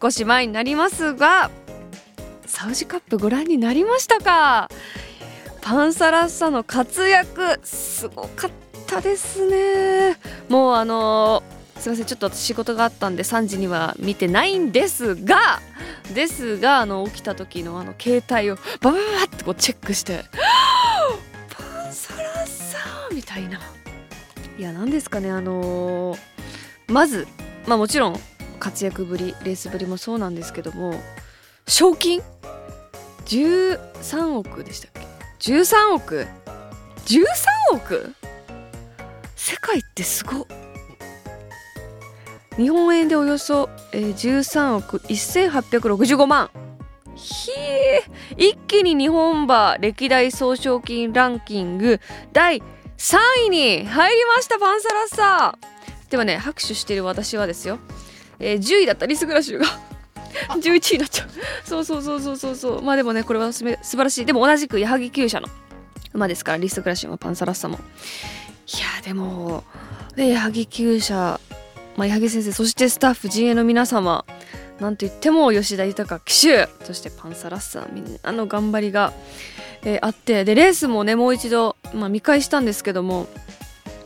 少し前になりますがサウジカップご覧になりましたか？パンサラッサの活躍すごかったですね。もうあのすいませんちょっと私仕事があったんで3時には見てないんですがですがあの起きた時のあの携帯をババババってこうチェックしてパンサラッサみたいな。いや何ですかねあのまずまあもちろん活躍ぶりレースぶりもそうなんですけども賞金？13億でしたっけ？13億？13億？世界ってすごっ。日本円でおよそ、えー13億1865万。ひえ一気に日本馬歴代総賞金ランキング第3位に入りましたパンサラッサ。ではね拍手している私はですよ、えー10位だったリスグラシュが11位 になっちゃう。そうそうそうそうそうそう。まあでもねこれはすめ素晴らしい。でも同じく矢作厩舎の馬ですからリスグラシュもパンサラッサも。いやでもで矢作厩舎。まあ、矢作先生そしてスタッフ陣営の皆様。なんといっても吉田豊騎手。そしてパンサラッサみんなの頑張りが、えーあって。でレースもねもう一度、まあ、見返したんですけども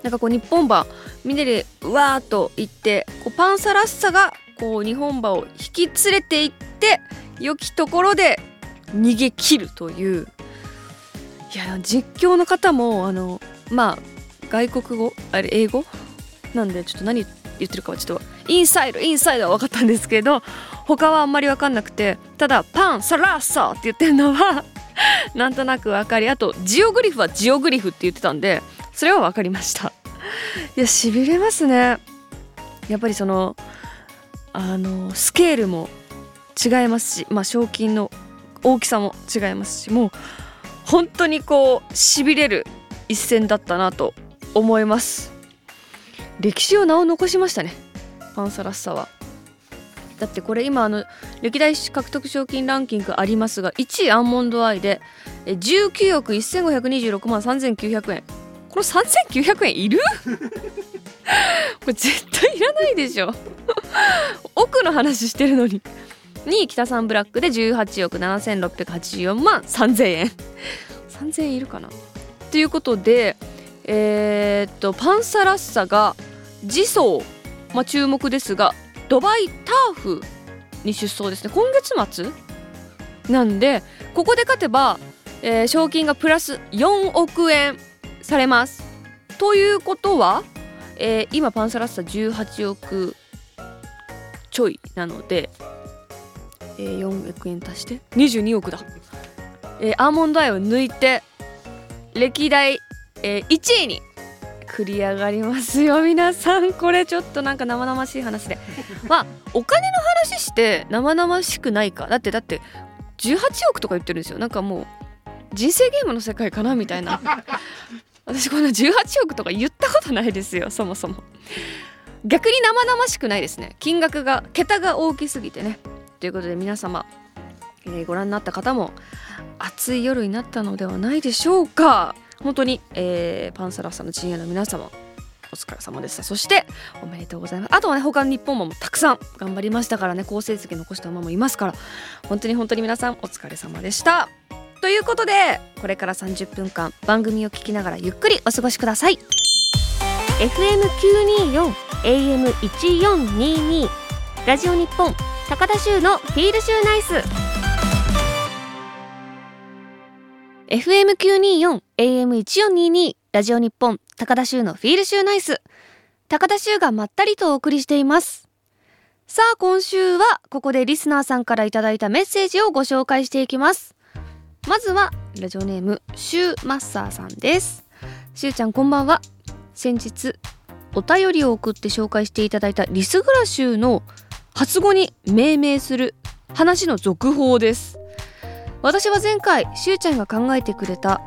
なんかこう日本馬みんなでうわーっと行ってこうパンサラッサがこう日本馬を引き連れて行って良きところで逃げ切るという。いや実況の方もあのまあ外国語あれ英語なんでちょっと何言ってるかはちょっとインサイドインサイドは分かったんですけど 他はあんまり分かんなくてただパンサラッサって言ってるのはなんとなく分かりあとジオグリフはジオグリフって言ってたんでそれは分かりました。いやしびれますね。やっぱりそのあのスケールも違いますしまあ賞金の大きさも違いますしもう本当にこうしびれる一戦だったなと思います。歴史を名を残しましたね。パンサラッサは。だってこれ今あの歴代獲得賞金ランキングありますが1位アンモンドアイで19億1526万3900円。この3900円いる？これ絶対いらないでしょ。奥の話してるのに。2位北三ブラックで18億7684万3000円。3000円いるかな？ということでえーっとパンサラッサが次走、まあ、注目ですがドバイターフに出走ですね。今月末？なんでここで勝てば、えー賞金がプラス4億円。されます。ということは、えー今パンサラッサ18億ちょいなので、えー4億円足して22億だ、えーアーモンドアイを抜いて歴代、えー1位に繰り上がりますよ。皆さんこれちょっとなんか生々しい話で。まあお金の話して生々しくないか。だってだって18億とか言ってるんですよ。なんかもう人生ゲームの世界かなみたいな。私こんな18億とか言ったことないですよそもそも。逆に生々しくないですね。金額が桁が大きすぎてね。ということで皆様、えーご覧になった方も暑い夜になったのではないでしょうか。本当に、えーパンサラッサの陣営の皆様お疲れ様でした。そしておめでとうございます。あとはね他の日本もたくさん頑張りましたからね。好成績残した馬もいますから。本当に本当に皆さんお疲れ様でした。ということでこれから30分間番組を聞きながらゆっくりお過ごしください。FM924 AM1422 ラジオ日本高田州のフィールシューナイス FM924 AM1422 ラジオ日本高田州のフィールシューナイス。高田州がまったりとお送りしています。さあ今週はここでリスナーさんからいただいたメッセージをご紹介していきますまずはラジオネームシューマッサーさんです。しゅうちゃんこんばんは。先日お便りを送って紹介していただいたリスグラ州の発語に命名する話の続報です。私は前回しゅうちゃんが考えてくれた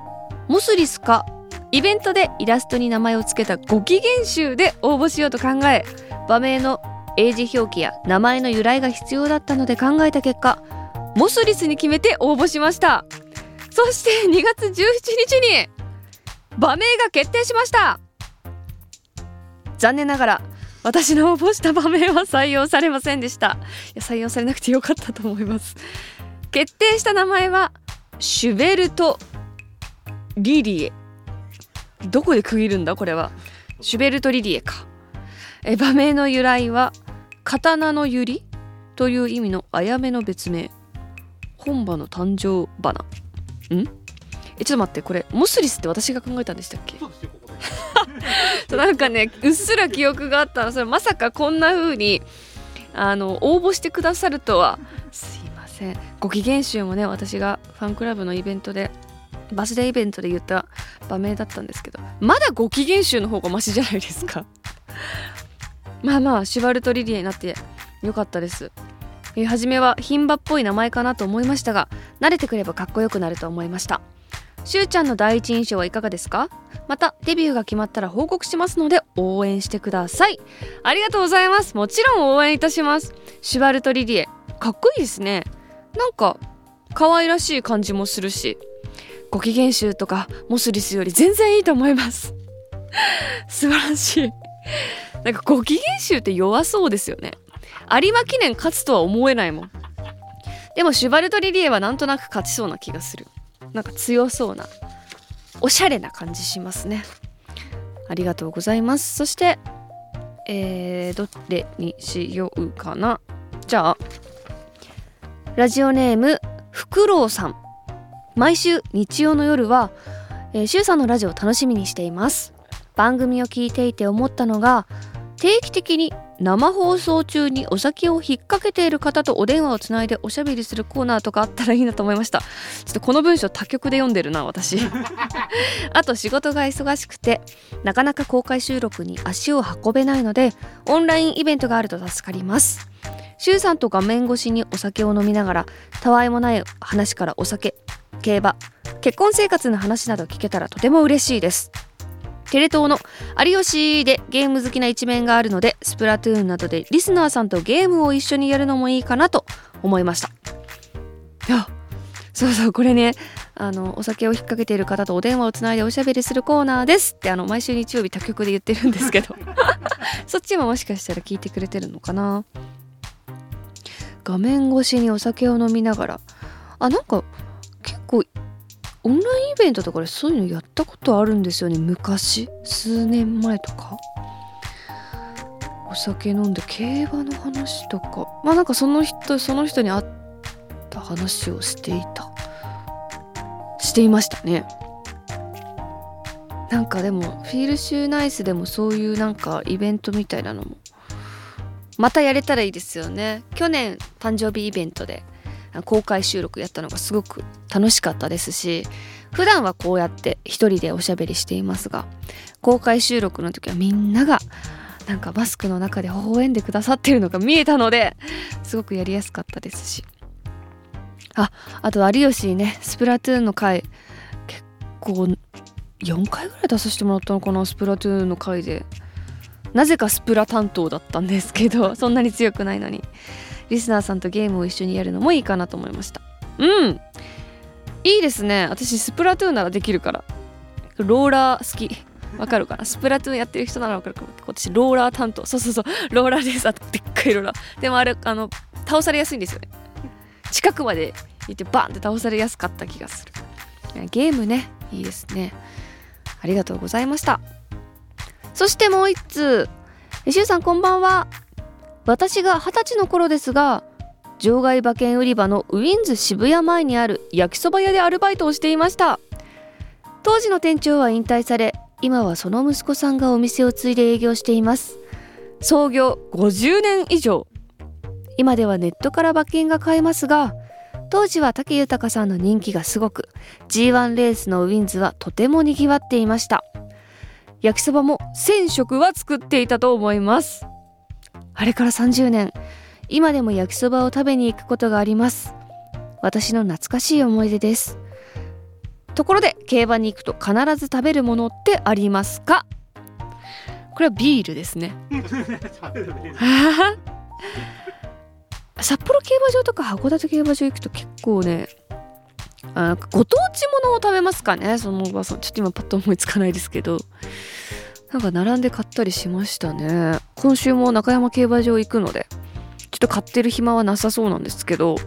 モスリスかイベントでイラストに名前を付けたご機嫌集で応募しようと考え場名の英字表記や名前の由来が必要だったので考えた結果モスリスに決めて応募しました。そして2月17日に場名が決定しました。残念ながら私の応募した場面は採用されませんでした。いや採用されなくてよかったと思います。決定した名前はシュベルト・リリエ。どこで区切るんだこれは。シュベルト・リリエか。え場名の由来は刀の百合という意味のあやめの別名。本場の誕生花。ん？えちょっと待ってこれモスリスって私が考えたんでしたっけ？なんかねうっすら記憶があったの。それまさかこんな風にあの応募してくださるとは。すいません。ご機嫌集もね私がファンクラブのイベントでバスデーイベントで言った場面だったんですけど。まだご機嫌集の方がマシじゃないですか。まあまあシュバルトリリエになってよかったです初めは牝馬っぽい名前かなと思いましたが慣れてくればかっこよくなると思いました。しゅうちゃんの第一印象はいかがですか？またデビューが決まったら報告しますので応援してください。ありがとうございます。もちろん応援いたします。シュバルトリリエ。かっこいいですね。なんか可愛らしい感じもするしご機嫌集とかモスリスより全然いいと思います。素晴らしい。なんかご機嫌集って弱そうですよね。有馬記念勝つとは思えないもん。でもシュバルトリリエはなんとなく勝ちそうな気がする。なんか強そうなおしゃれな感じしますね。ありがとうございます。そしてえー、どれにしようかな。じゃあラジオネームフクロウさん。毎週日曜の夜は、えー、シュウさんのラジオを楽しみにしています。番組を聞いていて思ったのが定期的に生放送中にお酒を引っ掛けている方とお電話をつないでおしゃべりするコーナーとかあったらいいなと思いました。ちょっとこの文章他局で読んでるな私。あと仕事が忙しくてなかなか公開収録に足を運べないのでオンラインイベントがあると助かります。周さんと画面越しにお酒を飲みながらたわいもない話からお酒競馬結婚生活の話など聞けたらとても嬉しいですテレ東の有吉でゲーム好きな一面があるのでスプラトゥーンなどでリスナーさんとゲームを一緒にやるのもいいかなと思いました。いやそうそうこれねあのお酒を引っ掛けている方とお電話をつないでおしゃべりするコーナーです。ってあの毎週日曜日他局で言ってるんですけど。そっちももしかしたら聞いてくれてるのかな。画面越しにお酒を飲みながら。あなんか結構オンラインイベントとかでそういうのやったことあるんですよね。昔？数年前とか？お酒飲んで競馬の話とか？まあなんかその人その人に会った話をしていた。していましたね。なんかでもフィールシューナイスでもそういうなんかイベントみたいなのもまたやれたらいいですよね。去年誕生日イベントで。公開収録やったのがすごく楽しかったですし普段はこうやって一人でおしゃべりしていますが公開収録の時はみんながなんかマスクの中で微笑んでくださってるのが見えたのですごくやりやすかったですし。ああと有吉にねスプラトゥーンの回結構4回ぐらい出させてもらったのかなスプラトゥーンの回で。なぜかスプラ担当だったんですけどそんなに強くないのに。リスナーさんとゲームを一緒にやるのもいいかなと思いました。うん。いいですね。私スプラトゥーンならできるから。ローラー好き。わかるかな？スプラトゥーンやってる人ならわかるかも。私ローラー担当。そうそうそう。ローラーですあでっかいローラー。でもあれあの倒されやすいんですよね。近くまで行ってバンって倒されやすかった気がする。ゲームね。いいですね。ありがとうございました。そしてもう一通。しゅうさんこんばんは。私が二十歳の頃ですが場外馬券売り場のウィンズ渋谷前にある焼きそば屋でアルバイトをしていました。当時の店長は引退され今はその息子さんがお店を継いで営業しています。創業50年以上。今ではネットから馬券が買えますが当時は武豊さんの人気がすごく G1 レースのウィンズはとても賑わっていました。焼きそばも1000食は作っていたと思います。あれから30年。今でも焼きそばを食べに行くことがあります。私の懐かしい思い出です。ところで競馬に行くと必ず食べるものってありますか？これはビールですね。札幌競馬場とか函館競馬場行くと結構ねあご当地ものを食べますかね？そのおばさんちょっと今パッと思いつかないですけどなんか並んで買ったりしましたね。今週も中山競馬場行くのでちょっと買ってる暇はなさそうなんですけど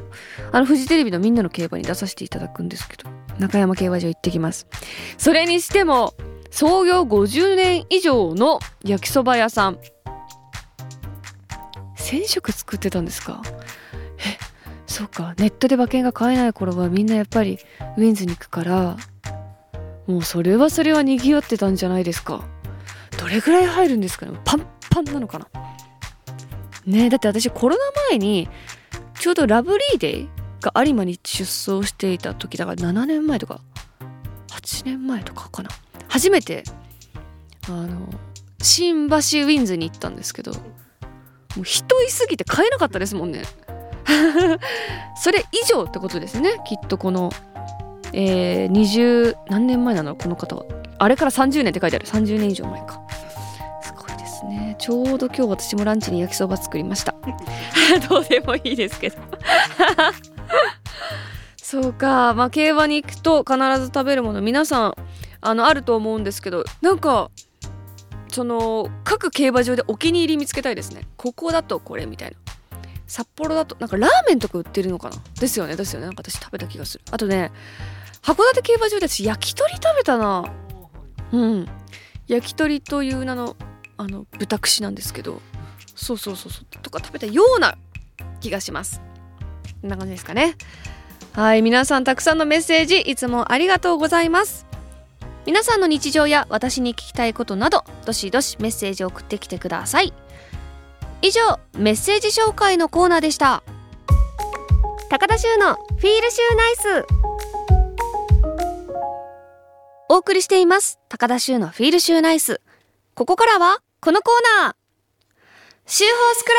あのフジテレビのみんなの競馬に出させていただくんですけど中山競馬場行ってきます。それにしても創業50年以上の焼きそば屋さん。1000食作ってたんですか？えそうか。ネットで馬券が買えない頃はみんなやっぱりウィンズに行くからもうそれはそれは賑わってたんじゃないですか。どれぐらい入るんですかね？パンパンなのかな？ねだって私コロナ前にちょうどラブリーデーが有馬に出走していた時だから7年前とか8年前とかかな。初めてあの新橋ウィンズに行ったんですけどもう人いすぎて買えなかったですもんね。それ以上ってことですねきっとこのえー、20何年前なの？この方は。あれから30年って書いてある。30年以上前か。ですね。ちょうど今日私もランチに焼きそば作りました。どうでもいいですけど。そうか。まあ競馬に行くと必ず食べるもの皆さんあのあると思うんですけどなんかその各競馬場でお気に入り見つけたいですね。ここだとこれみたいな。札幌だとなんかラーメンとか売ってるのかな？ですよねですよね。なんか私食べた気がする。あとね函館競馬場で私焼き鳥食べたな。うん。焼き鳥という名のあの豚串なんですけどそうそうそうそうとか食べたような気がします。こんな感じですかね。はい皆さんたくさんのメッセージいつもありがとうございます。皆さんの日常や私に聞きたいことなどどしどしメッセージを送ってきてください。以上メッセージ紹介のコーナーでした。高田修のフィールシューナイス。お送りしています高田修のフィールシューナイス。ここからはこのコーナー。シューホースクラ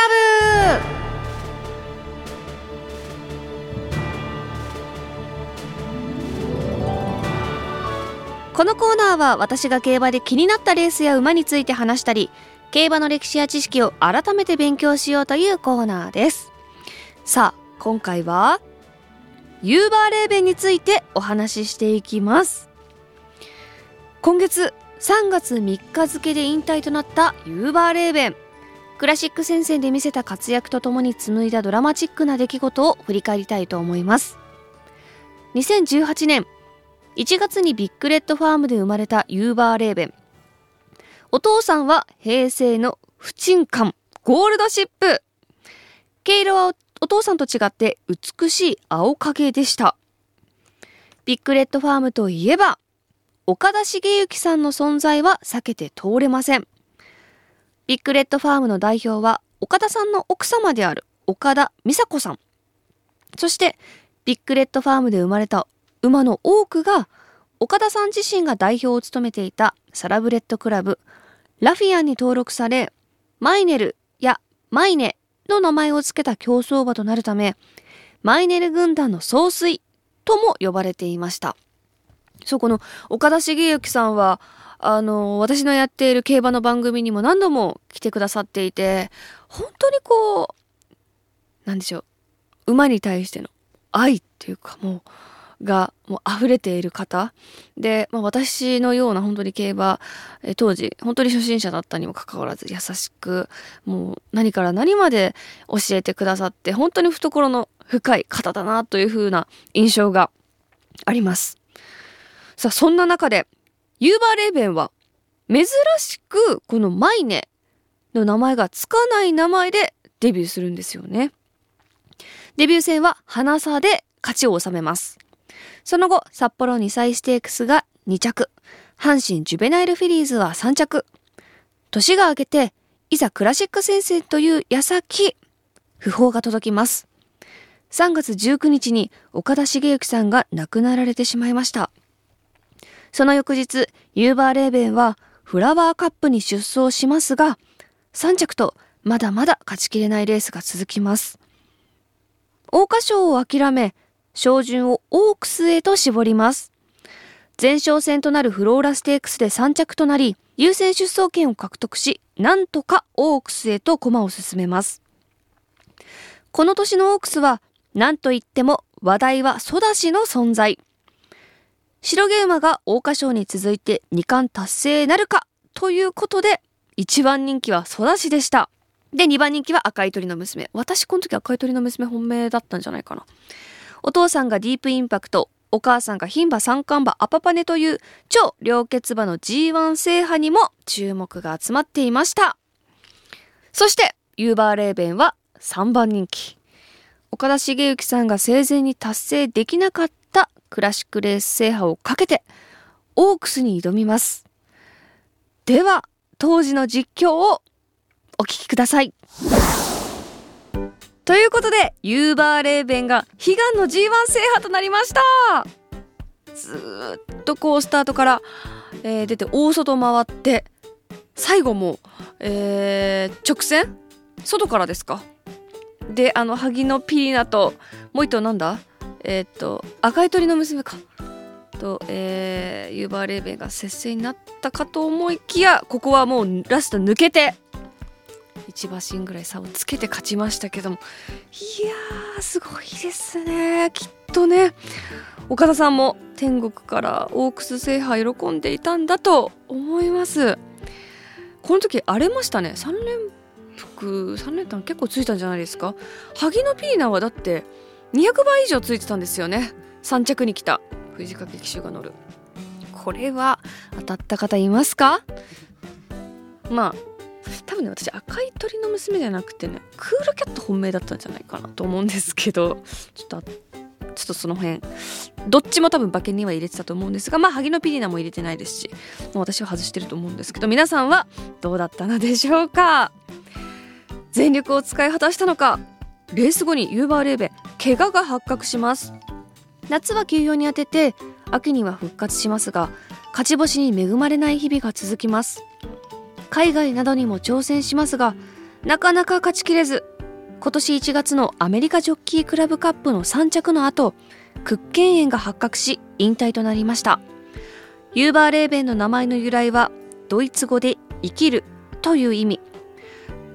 ブ。このコーナーは私が競馬で気になったレースや馬について話したり競馬の歴史や知識を改めて勉強しようというコーナーです。さあ今回はユーバーレーベンについてお話ししていきます。今月3月3日付で引退となったユーバーレーベンクラシック戦線で見せた活躍とともに紡いだドラマチックな出来事を振り返りたいと思います2018年1月にビッグレッドファームで生まれたユーバーレーベン。お父さんは平成の不沈艦、ゴールドシップ。毛色はお父さんと違って美しい青鹿毛でした。ビッグレッドファームといえば、岡田繁幸さんの存在は避けて通れません。ビッグレッドファームの代表は岡田さんの奥様である岡田美佐子さん。そして、ビッグレッドファームで生まれた馬の多くが岡田さん自身が代表を務めていたサラブレッドクラブラフィアンに登録されマイネルやマイネの名前を付けた競走馬となるためマイネル軍団の総帥とも呼ばれていましたそうこの岡田茂之さんはあの私のやっている競馬の番組にも何度も来てくださっていて本当にこうなんでしょう馬に対しての愛っていうかもうがもう溢れている方。で、まあ、私のような本当に競馬え当時本当に初心者だったにもかかわらず優しくもう何から何まで教えてくださって本当に懐の深い方だなというふうな印象があります。さあそんな中でユーバーレーベンは珍しくこのマイネの名前がつかない名前でデビューするんですよねデビュー戦は花差で勝ちを収めますその後、札幌2歳ステークスが2着、阪神ジュベナイルフィリーズは3着。年が明けて、いざクラシック戦線という矢先、訃報が届きます。3月19日に岡田茂之さんが亡くなられてしまいました。その翌日、ユーバーレーベンはフラワーカップに出走しますが、3着とまだまだ勝ちきれないレースが続きます。桜花賞を諦め照準をオークスへと絞ります。前哨戦となるフローラステークスで3着となり優先出走権を獲得しなんとかオークスへと駒を進めます。この年のオークスは何と言っても話題はソダシの存在。白毛馬が桜花賞に続いて2冠達成なるかということで1番人気はソダシでしたで2番人気は赤い鳥の娘私この時赤い鳥の娘本命だったんじゃないかなお父さんがディープインパクトお母さんが牝馬三冠馬アパパネという超良血馬の G1 制覇にも注目が集まっていました。そして、ユーバーレーベンは3番人気。岡田茂之さんが生前に達成できなかったクラシックレース制覇をかけて、オークスに挑みます。では、当時の実況をお聞きください。ということでユーバーレーベンが悲願の G1 制覇となりましたずっとこうスタートから、えー、出て大外回って最後も、えー、直線？外からですか？であの萩のピリナともう一頭なんだ？えー、っと赤い鳥の娘かと、えー、ユーバーレーベンが接戦になったかと思いきやここはもうラスト抜けて1馬身ぐらい差をつけて勝ちましたけども。いやーすごいですね。きっとね岡田さんも天国からオークス制覇喜んでいたんだと思います。この時荒れましたね。3連服3連単結構ついたんじゃないですか。萩野ピーナはだって200倍以上ついてたんですよね。3着に来た。藤掛騎手が乗る。これは当たった方いますか？まあ多分ね私赤い鳥の娘じゃなくてねクールキャット本命だったんじゃないかなと思うんですけどちょっとちょっとその辺どっちも多分馬券には入れてたと思うんですがまあ萩のピリナも入れてないですしもう私は外してると思うんですけど皆さんはどうだったのでしょうか？全力を使い果たしたのか？レース後にユーバーレーベ怪我が発覚します。夏は休養に当てて秋には復活しますが勝ち星に恵まれない日々が続きます。海外などにも挑戦しますがなかなか勝ちきれず今年1月のアメリカジョッキークラブカップの3着の後屈腱炎が発覚し引退となりました。ユーバーレーベンの名前の由来はドイツ語で生きるという意味。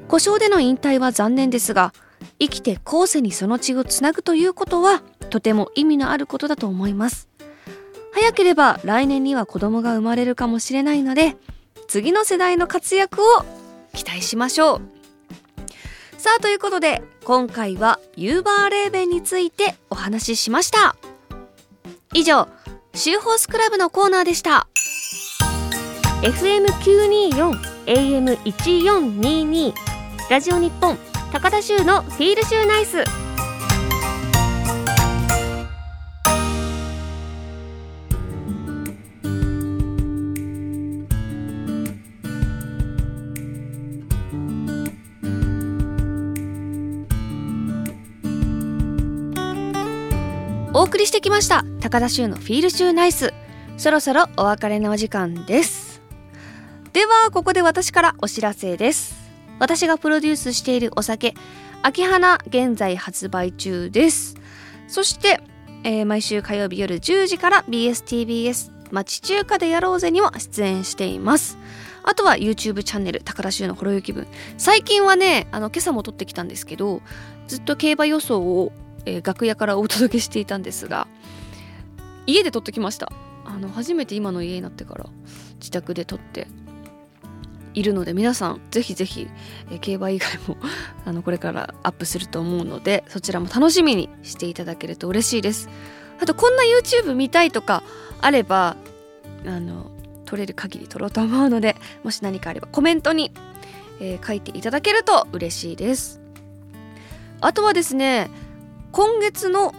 故障での引退は残念ですが生きて後世にその血をつなぐということはとても意味のあることだと思います。早ければ来年には子供が生まれるかもしれないので次の世代の活躍を期待しましょう。さあということで今回はユーバーレーベンについてお話ししました。以上シューホースクラブのコーナーでした。FM924 AM1422 ラジオ日本高田州のフィールシューナイス。お送りしてきました。高田州のフィールシューナイス。そろそろお別れのお時間です。ではここで私からお知らせです。私がプロデュースしているお酒秋花現在発売中です。そして、えー、毎週火曜日夜10時から BSTBS 町中華でやろうぜにも出演しています。あとは YouTube チャンネル高田州のほろゆき分。最近はねあの今朝も撮ってきたんですけどずっと競馬予想をえー、楽屋からお届けしていたんですが家で撮ってきました。あの初めて今の家になってから自宅で撮って。いるので皆さんぜひぜひ、競馬以外も あのこれからアップすると思うのでそちらも楽しみにしていただけると嬉しいです。あとこんな YouTube 見たいとかあればあの撮れる限り撮ろうと思うのでもし何かあればコメントに、えー、書いていただけると嬉しいです。あとはですね今月の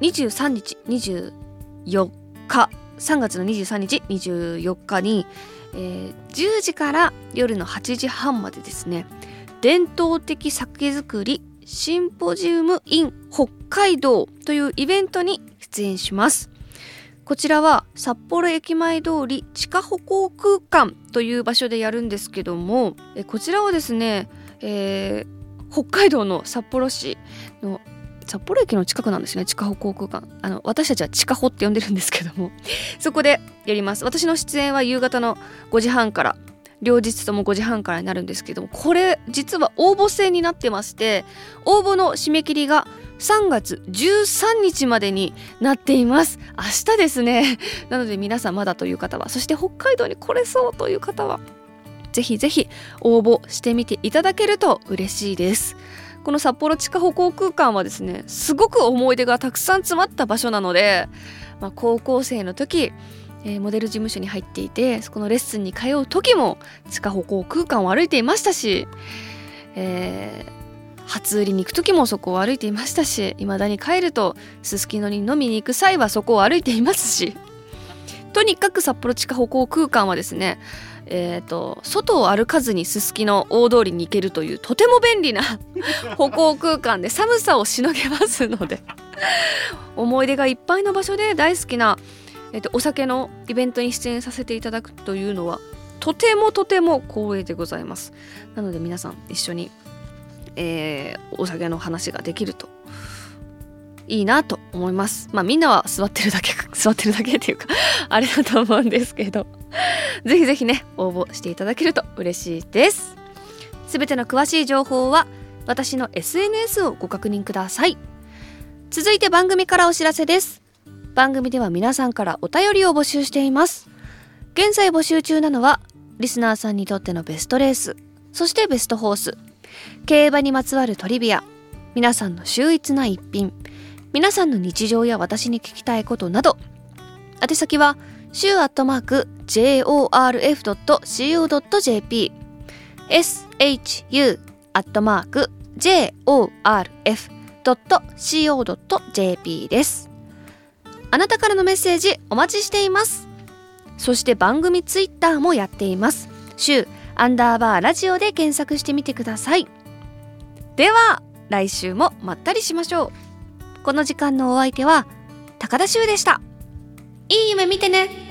23日24日3月の23日24日に、えー、10時から夜の8時半までですね伝統的酒造りシンポジウム in 北海道というイベントに出演します。こちらは札幌駅前通り地下歩行空間という場所でやるんですけどもこちらはですねえー、北海道の札幌市の札幌駅の近くなんですね地下歩行空間あの私たちは地下歩って呼んでるんですけども。そこでやります。私の出演は夕方の5時半から両日とも5時半からになるんですけどもこれ実は応募制になってまして応募の締め切りが3月13日までになっています。明日ですね。なので皆さんまだという方はそして北海道に来れそうという方はぜひぜひ応募してみていただけると嬉しいです。この札幌地下歩行空間はですねすごく思い出がたくさん詰まった場所なので、まあ、高校生の時えー、モデル事務所に入っていてそこのレッスンに通う時も地下歩行空間を歩いていましたし、えー、初売りに行く時もそこを歩いていましたし未だに帰るとすすきのに飲みに行く際はそこを歩いていますしとにかく札幌地下歩行空間はですねえーと、外を歩かずにすすきの大通りに行けるというとても便利な 歩行空間で寒さをしのげますので思い出がいっぱいの場所で大好きなえっと、お酒のイベントに出演させていただくというのはとてもとても光栄でございます。なので皆さん一緒に、えー、お酒の話ができるといいなと思います。まあみんなは座ってるだけ座ってるだけっていうかあれだと思うんですけど ぜひぜひね応募していただけると嬉しいです。すべての詳しい情報は私の SNS をご確認ください。続いて番組からお知らせです。番組では皆さんからお便りを募集しています。現在募集中なのはリスナーさんにとってのベストレースそしてベストホース競馬にまつわるトリビア皆さんの秀逸な一品皆さんの日常や私に聞きたいことなど宛先は週アットマーク jorf.co.jp shu アットマーク jorf.co.jp です。あなたからのメッセージお待ちしています。そして番組ツイッターもやっています。週アンダーバーラジオで検索してみてください。では来週もまったりしましょう。この時間のお相手は高田修でした。いい夢見てね。